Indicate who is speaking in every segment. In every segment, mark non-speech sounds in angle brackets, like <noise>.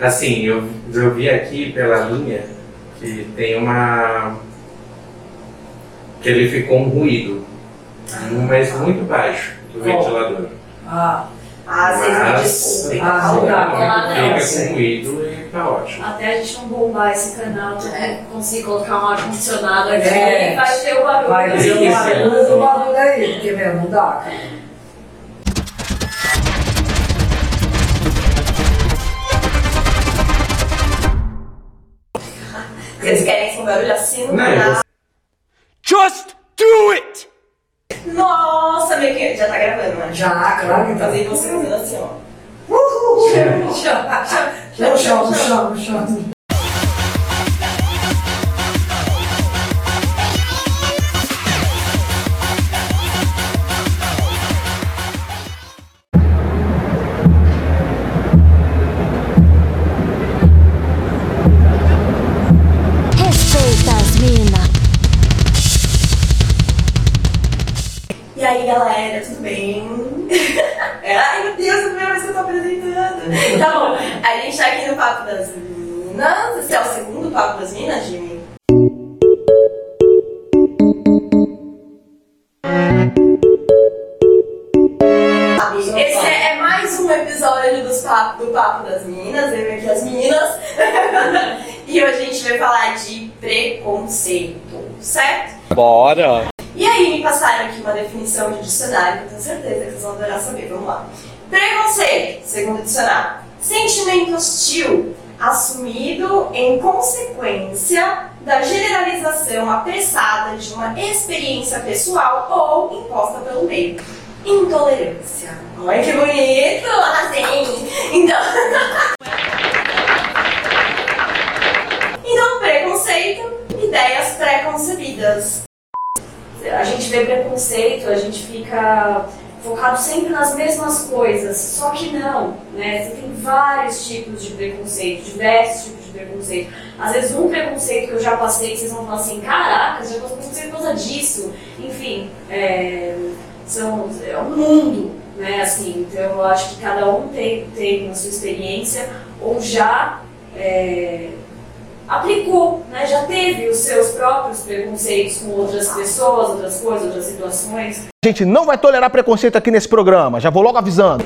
Speaker 1: Assim, eu, eu vi aqui pela linha que tem uma. que ele ficou um ruído, mas muito baixo do ventilador.
Speaker 2: Ah,
Speaker 3: Ah, vocês me desculpem.
Speaker 2: Ah, não dá.
Speaker 1: Fica com ruído e tá ótimo.
Speaker 4: Até a gente não bombar esse canal, tu
Speaker 3: É.
Speaker 4: conseguir colocar um ar-condicionado aqui,
Speaker 2: É.
Speaker 4: vai ter o barulho.
Speaker 2: vai ter um barulho do barulho aí, porque mesmo não dá, cara.
Speaker 3: Vocês querem esse barulho assim no
Speaker 1: Não,
Speaker 3: canal?
Speaker 1: eu-
Speaker 5: Just do it!
Speaker 3: Nossa, meu que já tá gravando, né?
Speaker 2: Já, claro que tá.
Speaker 3: Fazer você fazendo assim, ó.
Speaker 2: Uhul!
Speaker 3: Chama, chama,
Speaker 2: No chão, no chão, no
Speaker 3: Esse é o segundo Papo das Minas, Jimmy? Esse é, é mais um episódio dos papo, do Papo das Minas, eu aqui as meninas. <laughs> e hoje a gente vai falar de preconceito, certo?
Speaker 5: Bora!
Speaker 3: E aí me passaram aqui uma definição de dicionário, que eu tenho certeza que vocês vão adorar saber. Vamos lá. Preconceito, segundo dicionário. Sentimento hostil assumido em consequência da generalização apressada de uma experiência pessoal ou imposta pelo meio. Intolerância. Olha que bonito! Assim. Então. <laughs> então, preconceito, ideias pré-concebidas.
Speaker 4: A gente vê preconceito, a gente fica focado sempre nas mesmas coisas, só que não, né? Você tem vários tipos de preconceito, diversos tipos de preconceito. Às vezes um preconceito que eu já passei, vocês vão falar assim, caraca, já passou preconceito por causa disso. Enfim, é, são, é um mundo, né? Assim, então eu acho que cada um tem, tem a sua experiência ou já é, aplicou, né? já teve os seus próprios preconceitos com outras pessoas, outras coisas, outras situações.
Speaker 5: A gente não vai tolerar preconceito aqui nesse programa, já vou logo avisando.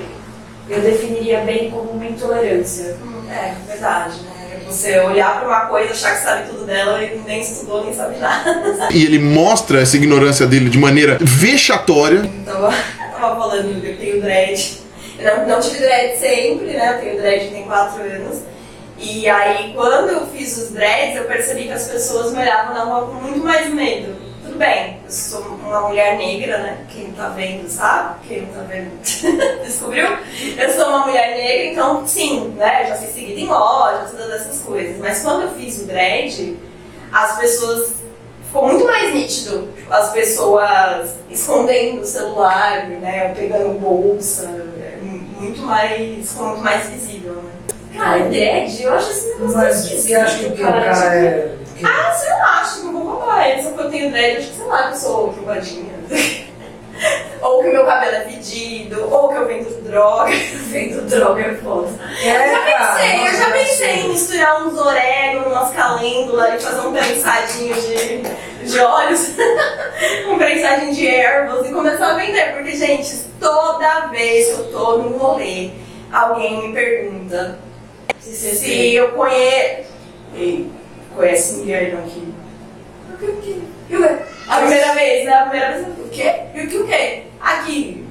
Speaker 4: Eu definiria bem como uma intolerância.
Speaker 3: É, verdade, né? Você olhar pra uma coisa, achar que sabe tudo dela e nem estudou, nem sabe nada.
Speaker 6: E ele mostra essa ignorância dele de maneira vexatória.
Speaker 3: Então, eu tava falando, eu tenho dread. Eu não, não tive dread sempre, né? Eu tenho dread tem 4 anos. E aí, quando eu fiz os dreads, eu percebi que as pessoas me olhavam na rua com muito mais medo. Tudo bem, eu sou uma mulher negra, né? Quem tá vendo sabe, quem não tá vendo <laughs> descobriu. Eu sou uma mulher negra, então sim, né? Já fui seguida em loja, todas essas coisas. Mas quando eu fiz o dread, as pessoas. Ficou muito mais nítido. Tipo, As pessoas escondendo o celular, né? Pegando bolsa. é Muito mais. Ficou muito mais visível?
Speaker 4: Cara, é dread? Eu acho esse negócio
Speaker 2: Mas você acha que o cara é. que-
Speaker 3: Ah, sei lá, acho que eu vou roubar ele. Só porque eu tenho dread, acho que sei lá que eu sou quebradinha. <laughs> ou que o meu cabelo é fedido, ou que eu vendo droga. <laughs>
Speaker 4: Vendo droga é foda.
Speaker 2: É,
Speaker 3: Eu
Speaker 2: cara,
Speaker 3: pensei, eu já pensei em misturar uns orégano, umas calêndulas e fazer um prensadinho de, de óleos, <laughs> um prensadinho de ervas e começar a vender. Porque, gente, toda vez que eu tô no rolê, alguém me pergunta se, se eu conheço. Ei, conhece mulher não que. O que, o que? E o quê? A primeira vez, né? A primeira vez, eu, o quê? E o que o quê? Aqui.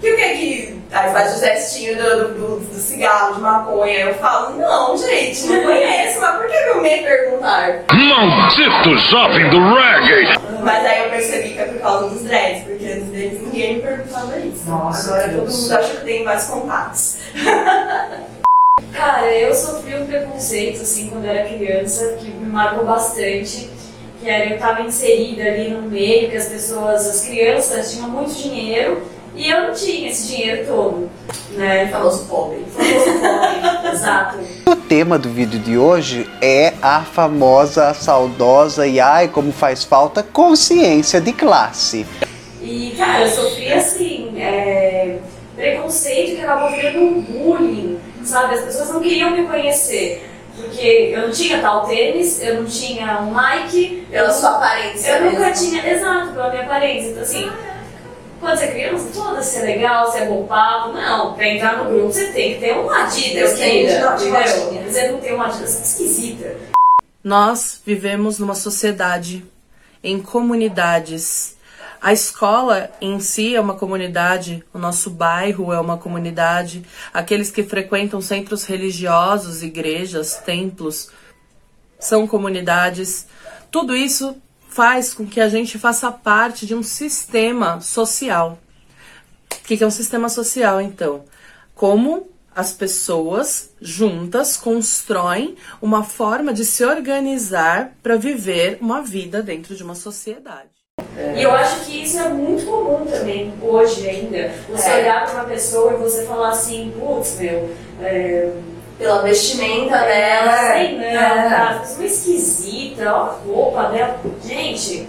Speaker 3: Que o que que. Aí faz o gestinho do, do, do cigarro de maconha. Eu falo, não, gente, não conheço, mas por que eu me perguntar?
Speaker 7: Maldito jovem do reggae!
Speaker 3: Mas aí eu percebi que é por causa dos dreads, porque antes deles ninguém me perguntava isso.
Speaker 2: Nossa,
Speaker 3: Agora
Speaker 2: Deus.
Speaker 3: todo mundo acha que tem mais contatos. <laughs>
Speaker 4: Cara, eu sofri um preconceito, assim, quando era criança, que me marcou bastante. Que era eu tava inserida ali no meio, que as pessoas, as crianças tinham muito dinheiro e eu não tinha esse dinheiro todo, né?
Speaker 3: Famoso pobre.
Speaker 4: Famoso pobre, <laughs> exato.
Speaker 8: O tema do vídeo de hoje é a famosa, saudosa e ai como faz falta consciência de classe.
Speaker 4: E, cara, eu sofri assim, é, preconceito que acabou virando um bullying, sabe? As pessoas não queriam me conhecer. Porque eu não tinha tal tênis, eu não tinha um Nike,
Speaker 3: Pela
Speaker 4: eu,
Speaker 3: sua aparência.
Speaker 4: eu nunca
Speaker 3: mesmo.
Speaker 4: tinha, exato, pela minha aparência. Então assim, quando você é criança, toda ser legal, ser bom papo, não, pra entrar no grupo você tem que ter um Adidas, querida,
Speaker 3: de
Speaker 4: entendeu? Você não tem uma Adidas, você é esquisita.
Speaker 9: Nós vivemos numa sociedade, em comunidades. A escola em si é uma comunidade, o nosso bairro é uma comunidade, aqueles que frequentam centros religiosos, igrejas, templos, são comunidades. Tudo isso faz com que a gente faça parte de um sistema social. O que é um sistema social, então? Como as pessoas juntas constroem uma forma de se organizar para viver uma vida dentro de uma sociedade.
Speaker 4: E eu acho que isso é muito comum também, hoje ainda. Você
Speaker 3: É.
Speaker 4: olhar pra uma pessoa e você falar assim, putz, meu, é,
Speaker 3: Pela vestimenta dela.
Speaker 4: sei não,
Speaker 2: é.
Speaker 4: pessoa esquisita, ó a roupa dela. Gente,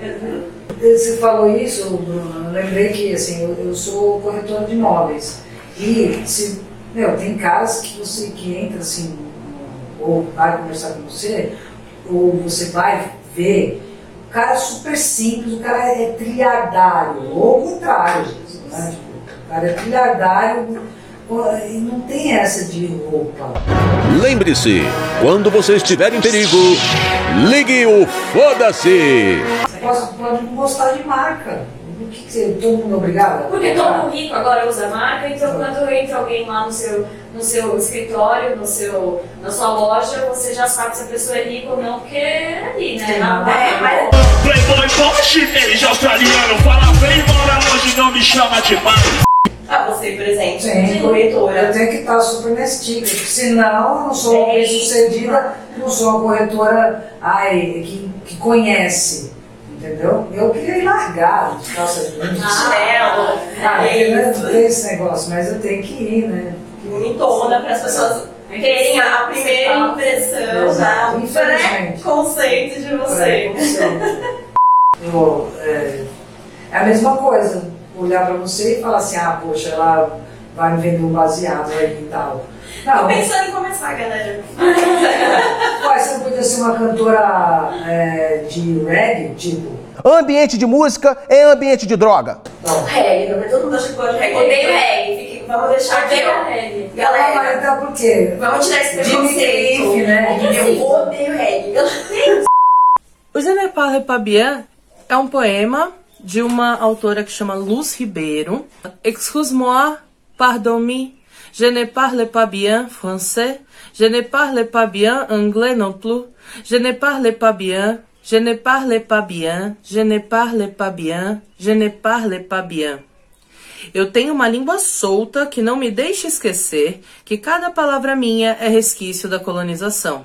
Speaker 4: eu-
Speaker 2: Você falou isso, Bruno, eu lembrei que assim, eu, eu sou corretora de imóveis. E se, meu, tem caras que você que entra assim, ou vai conversar com você, ou você vai ver, cara é super simples, o cara é trilhardário, ou o contrário, né? Tipo, o cara é trilhardário e não tem essa de roupa.
Speaker 7: Lembre-se, quando você estiver em perigo, ligue o foda-se.
Speaker 2: Pode não gostar de marca. O que, que você, todo mundo é obrigado? a
Speaker 4: Porque todo rico agora usa marca, então quando entra alguém lá no seu, no seu escritório, no seu, na sua loja, você já sabe se a pessoa é rica ou não, porque é ali, né? Na,
Speaker 3: É, mas
Speaker 7: Playboy bom chinês australiano, fala bem, mora longe, não me chama de pai.
Speaker 3: ah, você, por exemplo,
Speaker 2: Sim.
Speaker 3: de
Speaker 2: Eu
Speaker 3: corretora.
Speaker 2: tenho que estar super nesse tipo, porque senão eu não sou uma
Speaker 3: É
Speaker 2: bem sucedida, não sou uma corretora ai, que, que conhece. Entendeu? Eu queria ir largar de calça jeans.
Speaker 3: Chinelo.
Speaker 2: Ah,
Speaker 3: é
Speaker 2: eu não tem esse negócio, mas eu tenho que ir, né?
Speaker 3: bonitona para as pessoas terem a primeira impressão,
Speaker 2: Exato.
Speaker 3: né? o
Speaker 2: Infelizmente.
Speaker 3: preconceito de você.
Speaker 2: Eu, é, é a mesma coisa, olhar pra você e falar assim, ah, poxa, ela vai me vender um baseado aí e tal.
Speaker 3: Tô
Speaker 2: Não,
Speaker 3: pensando em começar, galera. <laughs>
Speaker 2: Ué, você não podia ser uma cantora é, de reggae, tipo?
Speaker 5: Ambiente de música é ambiente de droga.
Speaker 2: Não.
Speaker 3: Reggae, verdade, todo mundo acha que gosta de reggae. Odeio reggae. Vamos deixar aqui,
Speaker 4: Odeio reggae.
Speaker 2: Ah, mas
Speaker 3: Galera,
Speaker 2: então por quê?
Speaker 3: vamos tirar esse preconceito.
Speaker 2: Né?
Speaker 3: Eu odeio reggae.
Speaker 9: O Je ne parle pas bien é um poema de uma autora que chama Luz Ribeiro. Excuse-moi, pardon-me, je ne parle pas bien français, je ne parle pas bien anglais non plus, je ne parle pas bien, je ne parle pas bien, je ne parle pas bien, je ne parle pas bien. Eu tenho uma língua solta que não me deixa esquecer que cada palavra minha é resquício da colonização.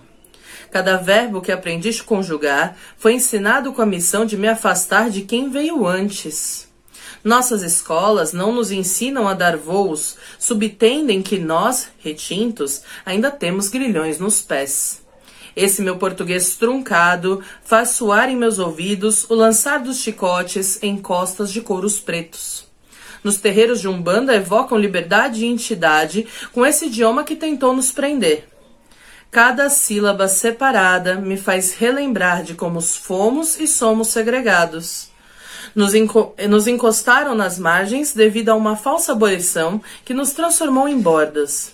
Speaker 9: Cada verbo que aprendi a conjugar foi ensinado com a missão de me afastar de quem veio antes. Nossas escolas não nos ensinam a dar voos, subtendem que nós, retintos, ainda temos grilhões nos pés. Esse meu português truncado faz soar em meus ouvidos o lançar dos chicotes em costas de couros pretos. Nos terreiros de Umbanda evocam liberdade e entidade com esse idioma que tentou nos prender. Cada sílaba separada me faz relembrar de como fomos e somos segregados. Nos, enco- nos encostaram nas margens devido a uma falsa abolição que nos transformou em bordas.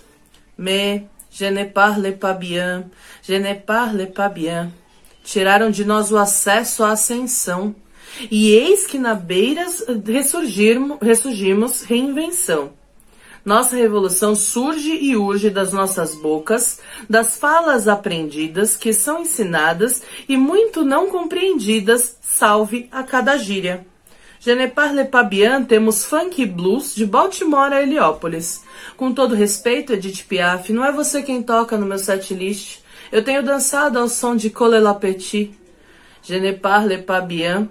Speaker 9: Me, je ne parle pas bien, je ne parle pas bien. Tiraram de nós o acesso à ascensão. E eis que na beiras ressurgirmo- ressurgimos reinvenção. Nossa revolução surge e urge das nossas bocas, das falas aprendidas que são ensinadas e muito não compreendidas, salve a cada gíria. Je ne parle pas bien, temos funk e blues de Baltimore a Heliópolis. Com todo respeito, Edith Piaf, não é você quem toca no meu setlist. Eu tenho dançado ao som de Cole Petit. Je ne parle pas bien,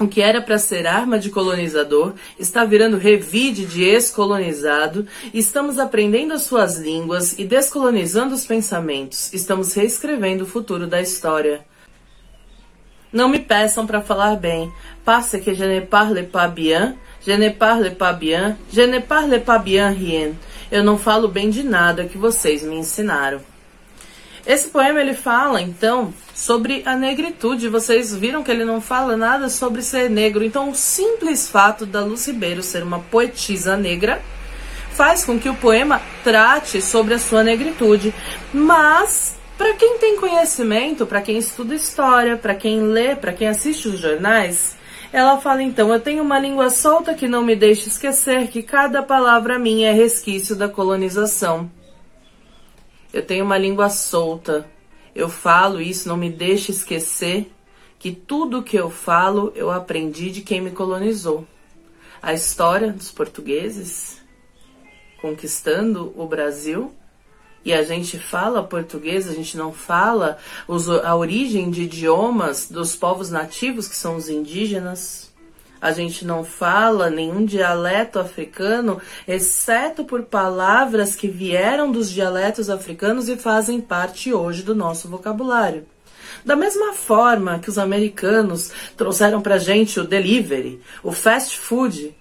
Speaker 9: o que era para ser arma de colonizador está virando revide de ex-colonizado. Estamos aprendendo as suas línguas e descolonizando os pensamentos. Estamos reescrevendo o futuro da história. Não me peçam para falar bem. Parce que je ne parle pas bien, Je ne parle pas bien, je ne parle pas bien rien. Eu não falo bem de nada que vocês me ensinaram. Esse poema ele fala então sobre a negritude. Vocês viram que ele não fala nada sobre ser negro. Então, o simples fato da Luz Ribeiro ser uma poetisa negra faz com que o poema trate sobre a sua negritude. Mas para quem tem conhecimento, para quem estuda história, para quem lê, para quem assiste os jornais, ela fala então: Eu tenho uma língua solta que não me deixa esquecer que cada palavra minha é resquício da colonização. Eu tenho uma língua solta. Eu falo isso, não me deixa esquecer que tudo que eu falo eu aprendi de quem me colonizou. A história dos portugueses conquistando o Brasil e a gente fala português, a gente não fala a origem de idiomas dos povos nativos, que são os indígenas. A gente não fala nenhum dialeto africano, exceto por palavras que vieram dos dialetos africanos e fazem parte hoje do nosso vocabulário. Da mesma forma que os americanos trouxeram pra gente o delivery, o fast food,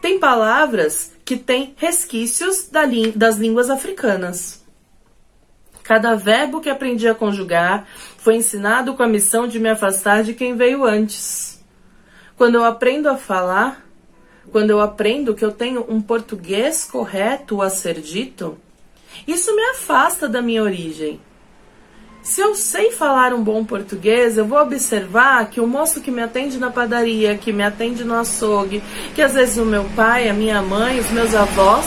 Speaker 9: tem palavras que têm resquícios das línguas africanas. Cada verbo que aprendi a conjugar foi ensinado com a missão de me afastar de quem veio antes. Quando eu aprendo a falar, quando eu aprendo que eu tenho um português correto a ser dito, isso me afasta da minha origem. Se eu sei falar um bom português, eu vou observar que o moço que me atende na padaria, que me atende no açougue, que às vezes o meu pai, a minha mãe, os meus avós,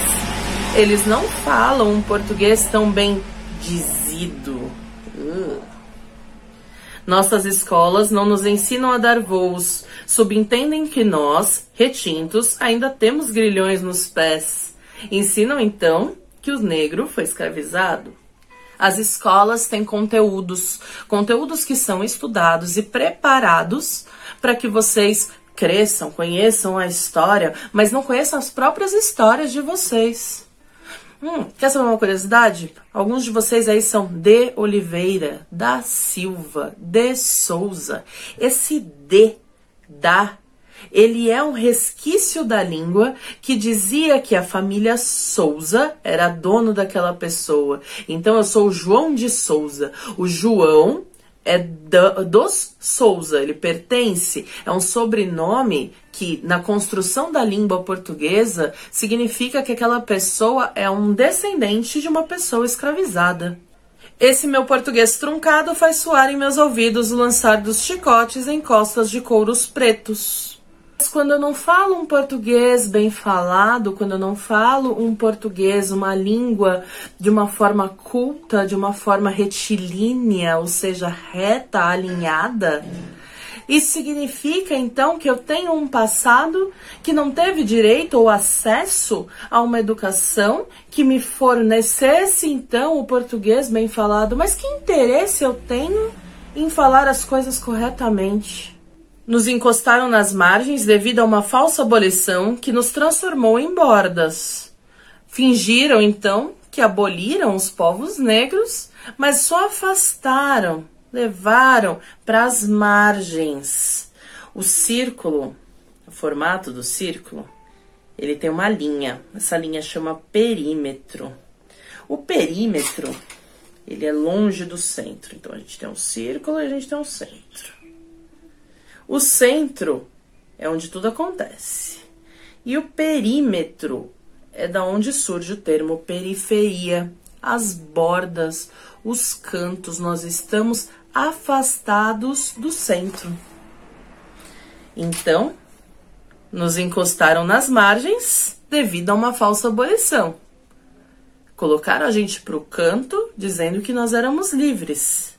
Speaker 9: eles não falam um português tão bem dizido. Nossas escolas não nos ensinam a dar voos, subentendem que nós, retintos, ainda temos grilhões nos pés. Ensinam então que o negro foi escravizado. As escolas têm conteúdos, conteúdos que são estudados e preparados para que vocês cresçam, conheçam a história, mas não conheçam as próprias histórias de vocês. Hum, quer saber uma curiosidade? Alguns de vocês aí são de Oliveira, da Silva, de Souza. Esse de, da, ele é um resquício da língua que dizia que a família Souza era dono daquela pessoa. Então eu sou o João de Souza. O João é dos Souza, ele pertence, é um sobrenome que na construção da língua portuguesa significa que aquela pessoa é um descendente de uma pessoa escravizada. Esse meu português truncado faz soar em meus ouvidos o lançar dos chicotes em costas de couros pretos. Quando eu não falo um português bem falado, quando eu não falo um português, uma língua de uma forma culta, de uma forma retilínea, ou seja, reta, alinhada, isso significa então que eu tenho um passado que não teve direito ou acesso a uma educação que me fornecesse então o português bem falado. Mas que interesse eu tenho em falar as coisas corretamente? Nos encostaram nas margens devido a uma falsa abolição que nos transformou em bordas. Fingiram então que aboliram os povos negros, mas só afastaram, levaram para as margens. O círculo, o formato do círculo, ele tem uma linha. Essa linha chama perímetro. O perímetro, ele é longe do centro. Então a gente tem um círculo e a gente tem um centro. O centro é onde tudo acontece. E o perímetro é da onde surge o termo periferia, as bordas, os cantos, nós estamos afastados do centro. Então, nos encostaram nas margens devido a uma falsa abolição. Colocaram a gente para o canto dizendo que nós éramos livres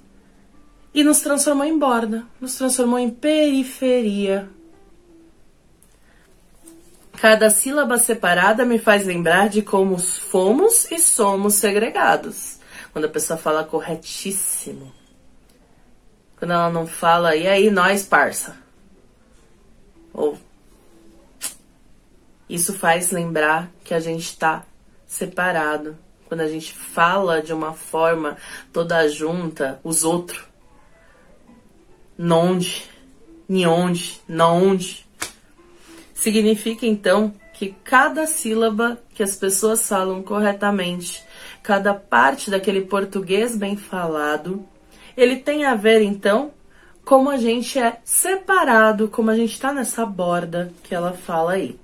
Speaker 9: e nos transformou em borda, nos transformou em periferia. Cada sílaba separada me faz lembrar de como fomos e somos segregados. Quando a pessoa fala corretíssimo. Quando ela não fala, e aí, nós, parça? Ou. Isso faz lembrar que a gente está separado. Quando a gente fala de uma forma toda junta, os outros Nonde, onde, na onde. Significa então que cada sílaba que as pessoas falam corretamente, cada parte daquele português bem falado, ele tem a ver então como a gente é separado, como a gente está nessa borda que ela fala aí.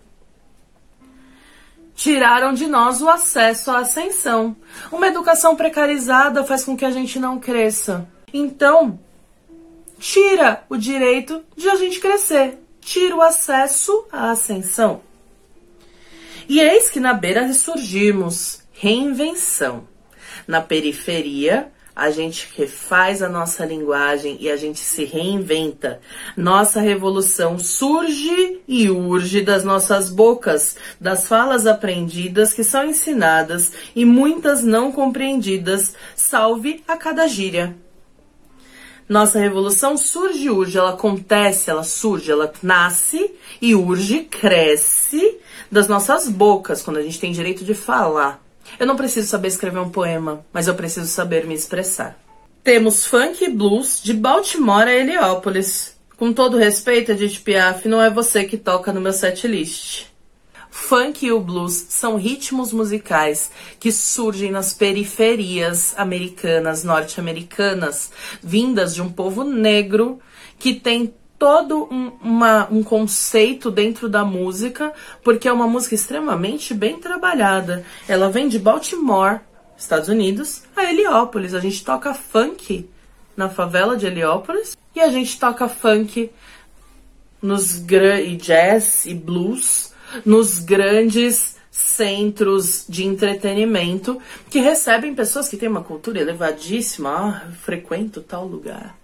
Speaker 9: Tiraram de nós o acesso à ascensão. Uma educação precarizada faz com que a gente não cresça. Então, tira o direito de a gente crescer, tira o acesso à ascensão. E eis que na beira ressurgimos, reinvenção. Na periferia, a gente refaz a nossa linguagem e a gente se reinventa. Nossa revolução surge e urge das nossas bocas, das falas aprendidas que são ensinadas e muitas não compreendidas, salve a cada gíria. Nossa revolução surge urge, ela acontece, ela surge, ela nasce e urge, cresce das nossas bocas, quando a gente tem direito de falar. Eu não preciso saber escrever um poema, mas eu preciso saber me expressar. Temos funk e blues de Baltimore a Heliópolis. Com todo respeito, Edith Piaf, não é você que toca no meu setlist. Funk e o blues são ritmos musicais que surgem nas periferias americanas, norte-americanas, vindas de um povo negro que tem todo um, uma, um conceito dentro da música, porque é uma música extremamente bem trabalhada. Ela vem de Baltimore, Estados Unidos, a Heliópolis. A gente toca funk na favela de Heliópolis e a gente toca funk nos e jazz e blues nos grandes centros de entretenimento que recebem pessoas que têm uma cultura elevadíssima. Ah, frequento tal lugar.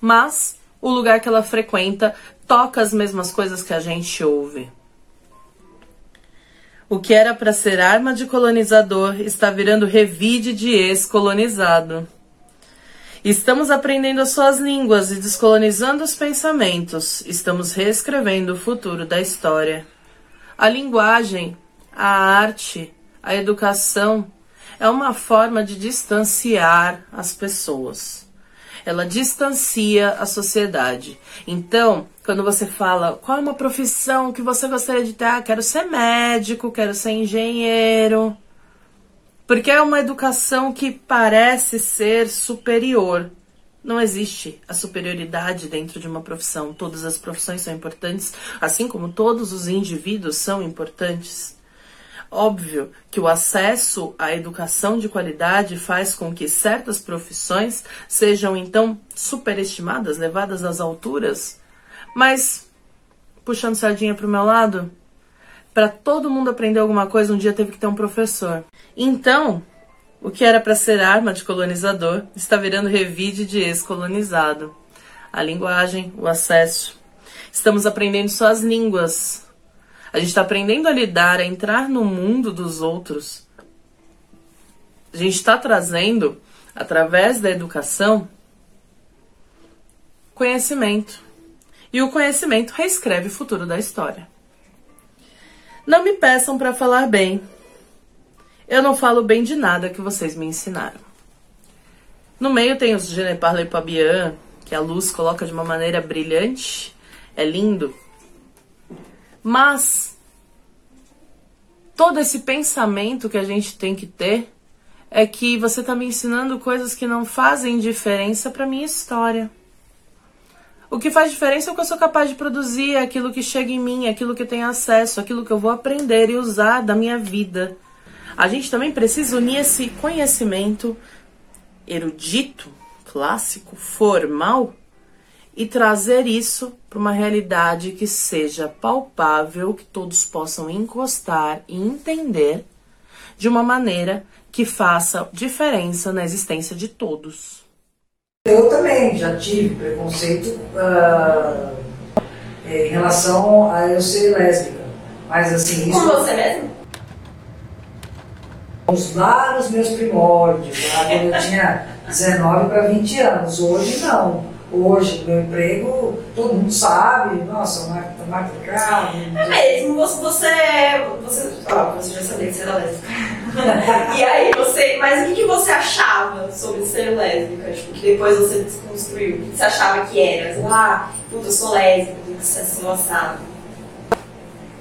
Speaker 9: Mas o lugar que ela frequenta toca as mesmas coisas que a gente ouve. O que era para ser arma de colonizador está virando revide de ex-colonizado. Estamos aprendendo as suas línguas e descolonizando os pensamentos. Estamos reescrevendo o futuro da história. A linguagem, a arte, a educação é uma forma de distanciar as pessoas. Ela distancia a sociedade. Então, quando você fala qual é uma profissão que você gostaria de ter, ah, quero ser médico, quero ser engenheiro. Porque é uma educação que parece ser superior. Não existe a superioridade dentro de uma profissão. Todas as profissões são importantes, assim como todos os indivíduos são importantes. Óbvio que o acesso à educação de qualidade faz com que certas profissões sejam então superestimadas, levadas às alturas, mas puxando sardinha para o meu lado, para todo mundo aprender alguma coisa, um dia teve que ter um professor. Então, o que era para ser arma de colonizador está virando revide de ex-colonizado. A linguagem, o acesso. Estamos aprendendo só as línguas. A gente está aprendendo a lidar, a entrar no mundo dos outros. A gente está trazendo, através da educação, conhecimento. E o conhecimento reescreve o futuro da história. Não me peçam para falar bem, eu não falo bem de nada que vocês me ensinaram. No meio tem os Je ne parle que a luz coloca de uma maneira brilhante. É lindo. Mas todo esse pensamento que a gente tem que ter é que você está me ensinando coisas que não fazem diferença para minha história. O que faz diferença é o que eu sou capaz de produzir, é aquilo que chega em mim, é aquilo que eu tenho acesso, é aquilo que eu vou aprender e usar da minha vida a gente também precisa unir esse conhecimento erudito, clássico, formal e trazer isso para uma realidade que seja palpável, que todos possam encostar e entender de uma maneira que faça diferença na existência de todos.
Speaker 2: Eu também já tive preconceito uh, em relação a eu ser lésbica, mas assim
Speaker 3: isso. Com você mesmo?
Speaker 2: Lá nos meus primórdios, lá quando eu tinha 19 para 20 anos. Hoje não. Hoje, meu emprego, todo mundo sabe, nossa, marca, marca carro.
Speaker 3: É mesmo, você, você, ó, você já sabia que você era lésbica. <laughs> e aí você, mas o que, que você achava sobre ser lésbica? Tipo, que depois você desconstruiu, o que você achava que era? ah, puta, eu sou lésbica, tem que assado.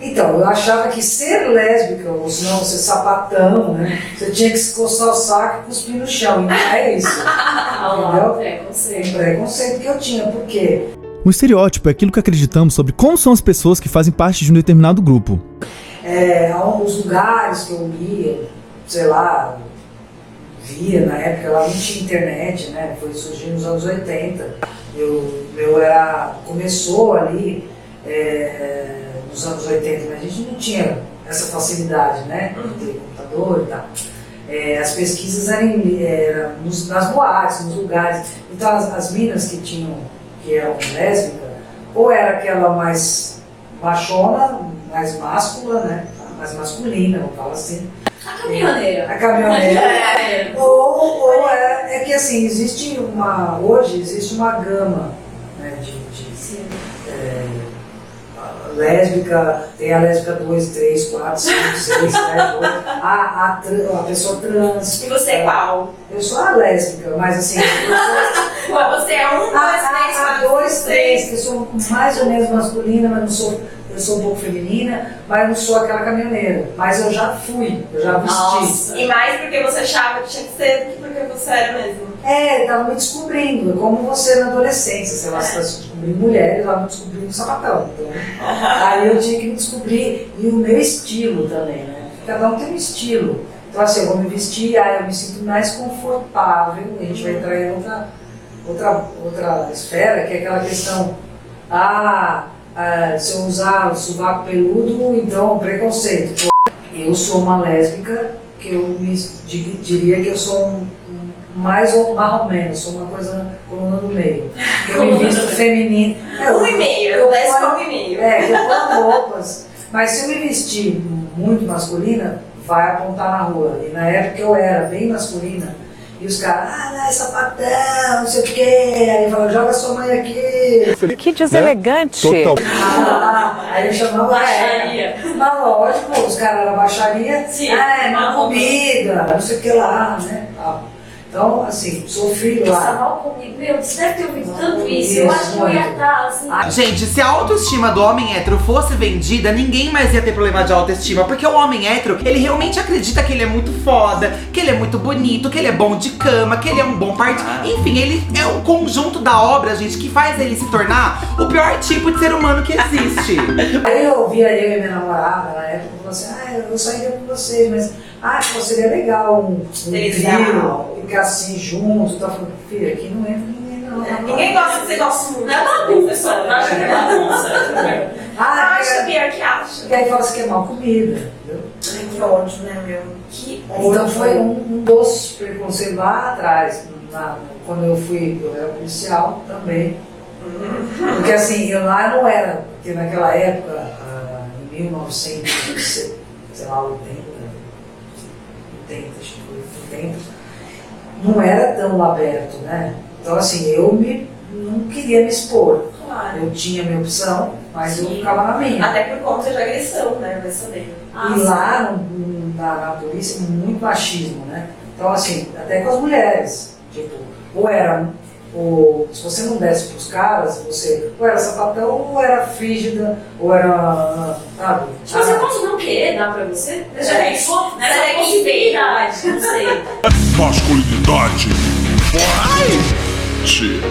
Speaker 2: Então, eu achava que ser lésbica, ou senão ser sapatão, né? Você tinha que se coçar o saco e cuspir no chão. E não é isso. <laughs> entendeu?
Speaker 4: preconceito.
Speaker 2: Um preconceito que eu tinha. Por quê?
Speaker 10: O estereótipo é aquilo que acreditamos sobre como são as pessoas que fazem parte de um determinado grupo.
Speaker 2: É, os lugares que eu ia, sei lá, via na época, lá não tinha internet, né? Foi surgir nos anos 80. Eu, meu era, começou ali é, nos anos 80, mas a gente não tinha essa facilidade, né? De ter computador e tal. É, as pesquisas eram, eram nos, nas boates, nos lugares. Então as, as minas que tinham, que eram lésbicas, ou era aquela mais machona, mais máscula, né? Mais masculina, vamos falar assim.
Speaker 4: A caminhoneira.
Speaker 2: A caminhoneira. <laughs>
Speaker 4: É.
Speaker 2: ou ou é, é que assim, existe uma. Hoje existe uma gama lésbica, tem a lésbica 2, 3, 4, 5, 6, 7, 8, a, a, tran- a pessoa trans.
Speaker 3: E você é qual?
Speaker 2: Eu sou a lésbica, mas assim. sou- <laughs>
Speaker 3: você é um, dois, três,
Speaker 2: a, a, a
Speaker 3: quatro,
Speaker 2: dois, três,
Speaker 3: seis.
Speaker 2: que eu sou mais ou menos masculina, mas não sou. Eu sou um pouco feminina, mas não sou aquela caminhoneira. Mas eu já fui, eu já vesti.
Speaker 3: Nossa. E mais porque você achava que tinha que ser do que porque você era mesmo.
Speaker 2: É, estava me descobrindo, como você na adolescência, sei lá, você está se descobrindo mulher, eu estava me descobrindo sapatão. Então, aí eu tinha que me descobrir e o meu estilo também, né? Cada um tem um estilo. Então assim, eu vou me vestir, aí eu me sinto mais confortável, a gente vai entrar em outra, outra, outra esfera, que é aquela questão, ah, ah, se eu usar o sovaco peludo, então preconceito. Eu sou uma lésbica, que eu me di- diria que eu sou um, mais ou mais ou menos, sou uma coisa coluna do meio. Eu me visto feminino. É,
Speaker 3: Um e meio,
Speaker 2: eu
Speaker 3: lésbica um e meio.
Speaker 2: É, eu ponho roupas, mas se eu me vestir muito masculina, vai apontar na rua. E na época eu era bem masculina, e os caras, ah, não, é sapatão, não sei o quê. Aí falava, joga sua mãe aqui.
Speaker 11: Que deselegante.
Speaker 6: Total.
Speaker 2: Ah, <laughs> aí eu chamava
Speaker 4: Baixaria.
Speaker 2: Mas lógico, os caras eram baixaria,
Speaker 4: Sim,
Speaker 2: ah, é
Speaker 4: uma roupa.
Speaker 2: comida, não sei o que lá, né? tal. Então, assim, sofri lá.
Speaker 4: mal comigo. Meu, você deve ter ouvido tanto isso. Eu acho que eu ia estar assim.
Speaker 12: Gente, se a autoestima do homem hétero fosse vendida, ninguém mais ia ter problema de autoestima. Porque o homem hétero, ele realmente acredita que ele é muito foda, que ele é muito bonito, que ele é bom de cama, que ele é um bom partido. Enfim, ele é um conjunto da obra, gente, que faz ele se tornar o pior tipo de ser humano que existe.
Speaker 2: Aí eu ouvia eu e minha namorada na época, falando assim, ah, eu sairia com vocês, mas ah, seria legal um, um trio, ficar assim junto. Tá falando, filha, aqui não entra ninguém não.
Speaker 3: É, Ninguém gosta que você gosta muito.
Speaker 4: Não é bagunça, eu acho que é bagunça.
Speaker 2: Ah,
Speaker 3: Acha,
Speaker 2: é,
Speaker 3: pior que acha.
Speaker 2: e aí fala assim que é mal comida, entendeu?
Speaker 3: Ai, que ódio, né, meu? Que
Speaker 2: Então foi um, um dos preconceitos lá atrás, na- quando eu fui, eu era policial também. Porque assim, eu lá não era, porque naquela época, ah, em 1900, sei lá, 80, 80, acho que foi 80, não era tão aberto, né? Então assim, eu me, não queria me expor.
Speaker 3: Claro.
Speaker 2: Eu tinha minha opção, mas eu
Speaker 3: Sim.
Speaker 2: ficava na minha.
Speaker 3: Até por conta de agressão, né? Vai saber.
Speaker 4: Ah,
Speaker 2: E lá no- na, na polícia, muito machismo, né? Então, assim, até com as mulheres. Tipo, ou era. Ou, se você não desse pros caras, você ou era sapatão, ou era frígida, ou era. Sabe?
Speaker 4: Tipo, você
Speaker 2: Ah,
Speaker 4: pode não querer dar pra você? Já
Speaker 3: É.
Speaker 4: pensou nessa
Speaker 3: Será que
Speaker 4: possibilidade? Não sei.
Speaker 6: Masculinidade. Forte.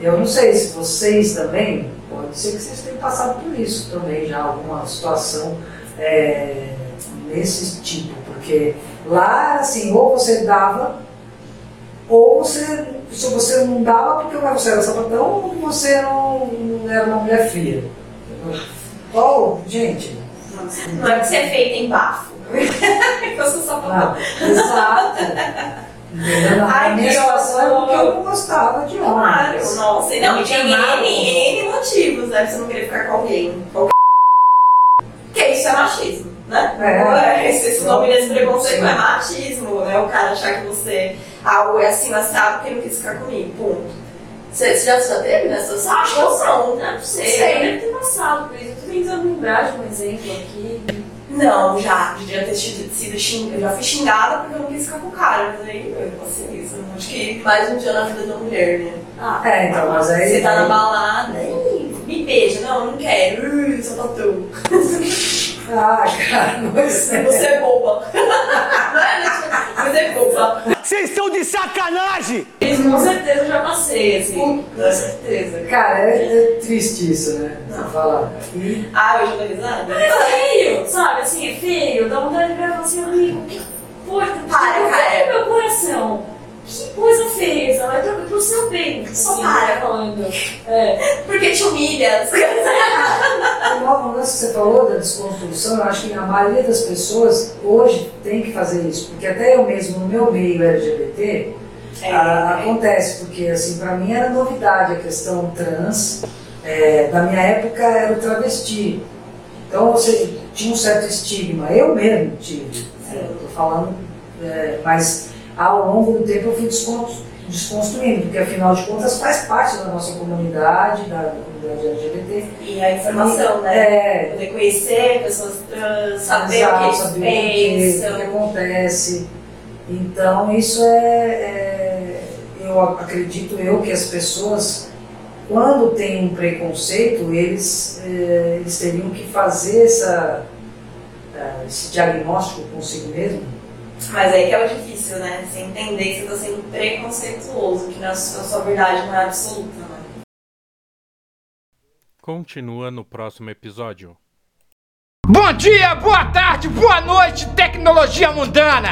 Speaker 2: Eu não sei se vocês também, pode ser que vocês tenham passado por isso também, já alguma situação é, nesse tipo, porque lá, assim, ou você dava, ou você, se você não dava porque você era sapatão, ou você não, não era uma mulher fria. entendeu? Oh, gente,
Speaker 3: Não é que você é feita em bafo. <laughs> eu sou só
Speaker 2: ah, exato. Entendeu? <laughs> Na
Speaker 3: Ai,
Speaker 2: minha situação é porque eu não gostava de
Speaker 3: Claro,
Speaker 2: homens.
Speaker 3: nossa. E não, e tem
Speaker 2: nada.
Speaker 3: N, N motivos, né? Você não querer ficar com alguém. Porque isso é machismo, né?
Speaker 2: É.
Speaker 3: Esse, esse nome desse preconceito é machismo, né? O cara achar que você algo é assim assado porque não quis ficar comigo. Ponto. Você, você já, já teve nessa situação?
Speaker 4: Acho que eu
Speaker 3: não.
Speaker 4: Não sei.
Speaker 3: Sei.
Speaker 4: Eu deve ter passado por isso. Eu tô tentando lembrar de um exemplo aqui.
Speaker 3: Não, já. Já ter sido, sido xingada. Eu já fui xingada porque eu não quis ficar com o cara. Mas aí eu passei isso. Acho que mais um dia na vida da mulher, né?
Speaker 4: Ah,
Speaker 2: É, então, mas aí.
Speaker 3: Você tá na balada e me beija. Não, eu não quero. Uh, seu tatu.
Speaker 2: Ah, cara, <laughs> você.
Speaker 3: Você é boba. <laughs> Não é, né? Você é boba.
Speaker 5: Vocês estão de sacanagem!
Speaker 4: Isso com certeza já passei, assim. Com certeza.
Speaker 2: Cara, é, é triste isso, né? Você fala. E
Speaker 3: Ah, eu já dou risada?
Speaker 4: É feio, sabe? Assim, é feio. Dá vontade de e falar assim, amigo, que porra,
Speaker 3: Para, cara.
Speaker 4: do meu coração. Que coisa feia, sabe? Pro- Pro seu bem.
Speaker 3: Só para.
Speaker 4: falando. É.
Speaker 3: Porque te humilha. <laughs>
Speaker 2: o lance que você falou da desconstrução, eu acho que a maioria das pessoas hoje tem que fazer isso, porque até eu mesmo no meu meio LGBT
Speaker 3: É.
Speaker 2: a- acontece, porque assim, para mim era novidade a questão trans, é, da minha época era o travesti. Então você tinha um certo estigma, eu mesmo tive, né, eu tô falando, é, mas ao longo do tempo eu fui descon- desconstruindo, porque afinal de contas faz parte da nossa comunidade, da comunidade LGBT.
Speaker 3: E a informação, né?
Speaker 2: É,
Speaker 3: Poder conhecer pessoas trans, saber
Speaker 2: Exato,
Speaker 3: o que
Speaker 2: saber o que, o
Speaker 3: pensam.
Speaker 2: que acontece. Então isso é, é- eu acredito eu que as pessoas quando tem um preconceito eles é, eles teriam que fazer essa é, esse diagnóstico consigo mesmo.
Speaker 3: Mas aí que é o difícil, né? Você entender que você tá sendo preconceituoso, que na sua, a sua verdade não é absoluta, né?
Speaker 11: Continua no próximo episódio.
Speaker 5: Bom dia, boa tarde, boa noite, tecnologia mundana!